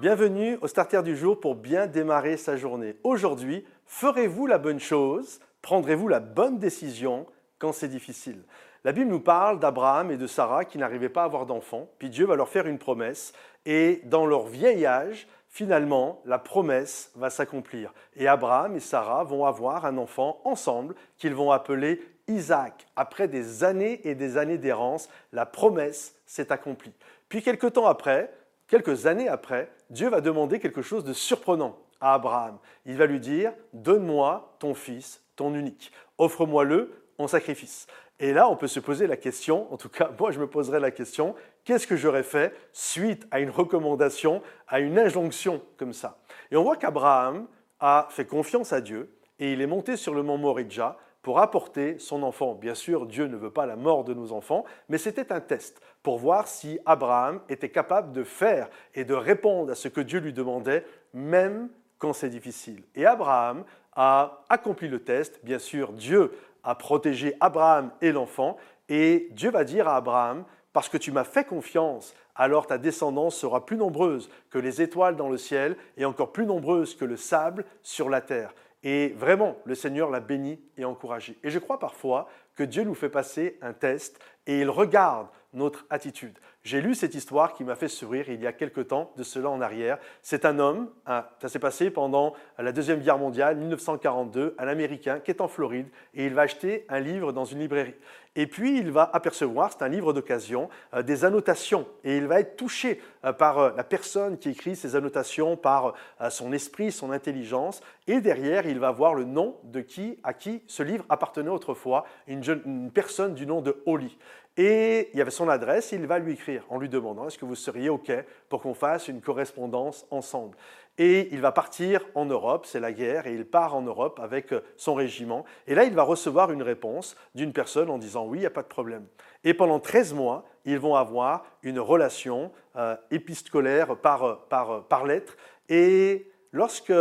Bienvenue au Starter du jour pour bien démarrer sa journée. Aujourd'hui, ferez-vous la bonne chose? Prendrez-vous la bonne décision quand c'est difficile? La Bible nous parle d'Abraham et de Sarah qui n'arrivaient pas à avoir d'enfants, puis Dieu va leur faire une promesse, et dans leur vieil âge, finalement, la promesse va s'accomplir. Et Abraham et Sarah vont avoir un enfant ensemble qu'ils vont appeler Isaac. Après des années et des années d'errance, la promesse s'est accomplie. Puis quelques temps après, quelques années après, Dieu va demander quelque chose de surprenant à Abraham. Il va lui dire, donne-moi ton fils, ton unique. Offre-moi-le en sacrifice. Et là, on peut se poser la question, en tout cas, moi je me poserais la question, qu'est-ce que j'aurais fait suite à une recommandation, à une injonction comme ça? Et on voit qu'Abraham a fait confiance à Dieu et il est monté sur le mont Moridja pour apporter son enfant. Bien sûr, Dieu ne veut pas la mort de nos enfants, mais c'était un test pour voir si Abraham était capable de faire et de répondre à ce que Dieu lui demandait, même quand c'est difficile. Et Abraham a accompli le test. Bien sûr, Dieu a protégé Abraham et l'enfant, et Dieu va dire à Abraham, parce que tu m'as fait confiance, alors ta descendance sera plus nombreuse que les étoiles dans le ciel et encore plus nombreuse que le sable sur la terre. Et vraiment, le Seigneur l'a béni et encouragé. Et je crois parfois que Dieu nous fait passer un test et il regarde notre attitude. J'ai lu cette histoire qui m'a fait sourire il y a quelque temps, de cela en arrière. C'est un homme, ça s'est passé pendant la Deuxième Guerre mondiale, 1942, un Américain qui est en Floride et il va acheter un livre dans une librairie. Et puis il va apercevoir, c'est un livre d'occasion, euh, des annotations et il va être touché euh, par euh, la personne qui écrit ces annotations, par son esprit, son intelligence. Et derrière, il va voir le nom de qui, à qui ce livre appartenait autrefois, une, une personne du nom de Holly. Et il y avait son adresse, il va lui écrire en lui demandant est-ce que vous seriez OK pour qu'on fasse une correspondance ensemble? Et il va partir en Europe, c'est la guerre, et il part en Europe avec euh, son régiment. Et là, il va recevoir une réponse d'une personne en disant oui, il n'y a pas de problème. Et pendant 13 mois, ils vont avoir une relation euh, épistolaire par, euh, par, par lettre. Et lorsque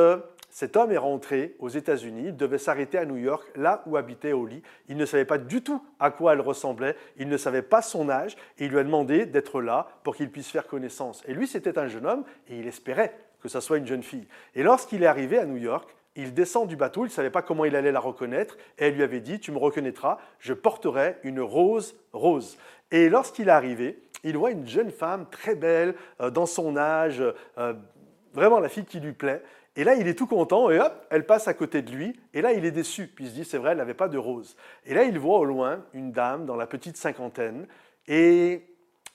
cet homme est rentré aux États-Unis, il devait s'arrêter à New York, là où habitait Holly. Il ne savait pas du tout à quoi elle ressemblait, il ne savait pas son âge, et il lui a demandé d'être là pour qu'il puisse faire connaissance. Et lui, c'était un jeune homme, et il espérait que ça soit une jeune fille. Et lorsqu'il est arrivé à New York, il descend du bateau, il ne savait pas comment il allait la reconnaître, et elle lui avait dit, tu me reconnaîtras, je porterai une rose rose. Et lorsqu'il est arrivé, il voit une jeune femme très belle, euh, dans son âge, euh, vraiment la fille qui lui plaît, et là, il est tout content, et hop, elle passe à côté de lui, et là, il est déçu, puis il se dit, c'est vrai, elle n'avait pas de rose. Et là, il voit au loin une dame dans la petite cinquantaine, et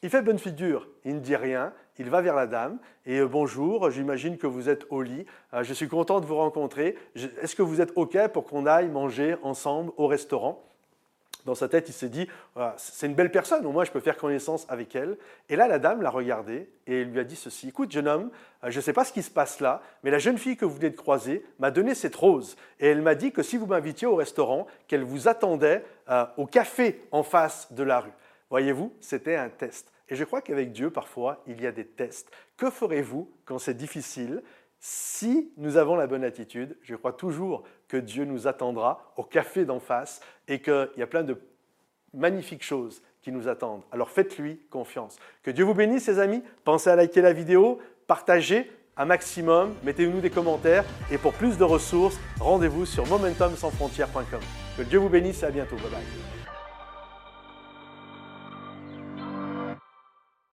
il fait bonne figure, il ne dit rien, il va vers la dame, et euh, bonjour, j'imagine que vous êtes au lit, euh, je suis content de vous rencontrer, est-ce que vous êtes OK pour qu'on aille manger ensemble au restaurant? Dans sa tête, il s'est dit, c'est une belle personne, au moins je peux faire connaissance avec elle. Et là, la dame l'a regardé et lui a dit ceci, écoute, jeune homme, euh, je ne sais pas ce qui se passe là, mais la jeune fille que vous venez de croiser m'a donné cette rose. Et elle m'a dit que si vous m'invitiez au restaurant, qu'elle vous attendait euh, au café en face de la rue. Voyez-vous, c'était un test. Et je crois qu'avec Dieu, parfois, il y a des tests. Que ferez-vous quand c'est difficile si nous avons la bonne attitude, je crois toujours que Dieu nous attendra au café d'en face et qu'il y a plein de magnifiques choses qui nous attendent. Alors faites-lui confiance. Que Dieu vous bénisse, les amis. Pensez à liker la vidéo, partagez un maximum, mettez-nous des commentaires et pour plus de ressources, rendez-vous sur momentumsansfrontières.com. Que Dieu vous bénisse et à bientôt. Bye bye.